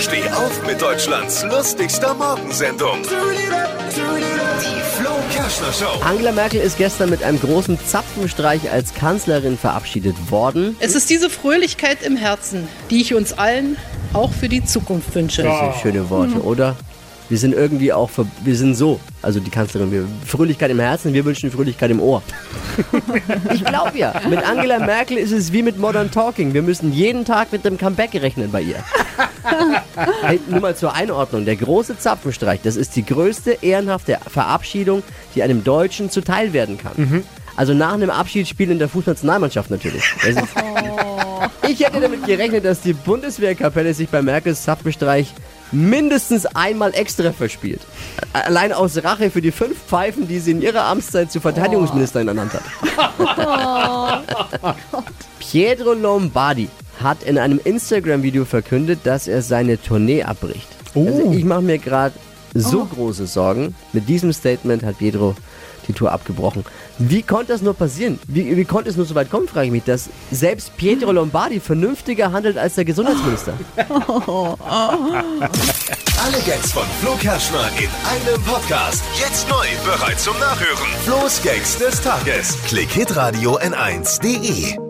Steh auf mit Deutschlands lustigster Morgensendung. Die Flo Kerschner Show. Angela Merkel ist gestern mit einem großen Zapfenstreich als Kanzlerin verabschiedet worden. Es ist diese Fröhlichkeit im Herzen, die ich uns allen auch für die Zukunft wünsche. Das sind schöne Worte, oder? Wir sind irgendwie auch, ver wir sind so, also die Kanzlerin, wir, Fröhlichkeit im Herzen, wir wünschen Fröhlichkeit im Ohr. ich glaube ja, mit Angela Merkel ist es wie mit Modern Talking. Wir müssen jeden Tag mit dem Comeback rechnen bei ihr. hey, nur mal zur Einordnung, der große Zapfenstreich, das ist die größte ehrenhafte Verabschiedung, die einem Deutschen zuteil werden kann. Also nach einem Abschiedsspiel in der Fußnationalmannschaft natürlich. Ist- Ich hätte damit gerechnet, dass die Bundeswehrkapelle sich bei Merkels Zapfenstreich mindestens einmal extra verspielt. Allein aus Rache für die fünf Pfeifen, die sie in ihrer Amtszeit zur Verteidigungsministerin ernannt hat. Pietro Lombardi hat in einem Instagram-Video verkündet, dass er seine Tournee abbricht. Also ich mache mir gerade so große Sorgen. Mit diesem Statement hat Pietro die Tour abgebrochen. Wie konnte das nur passieren? Wie, wie konnte es nur so weit kommen, frage ich mich, dass selbst Pietro Lombardi vernünftiger handelt als der Gesundheitsminister? Alle Gags von Flo Kerschner in einem Podcast. Jetzt neu, bereit zum Nachhören. Flo's Gags des Tages. Klick Hitradio N1.de.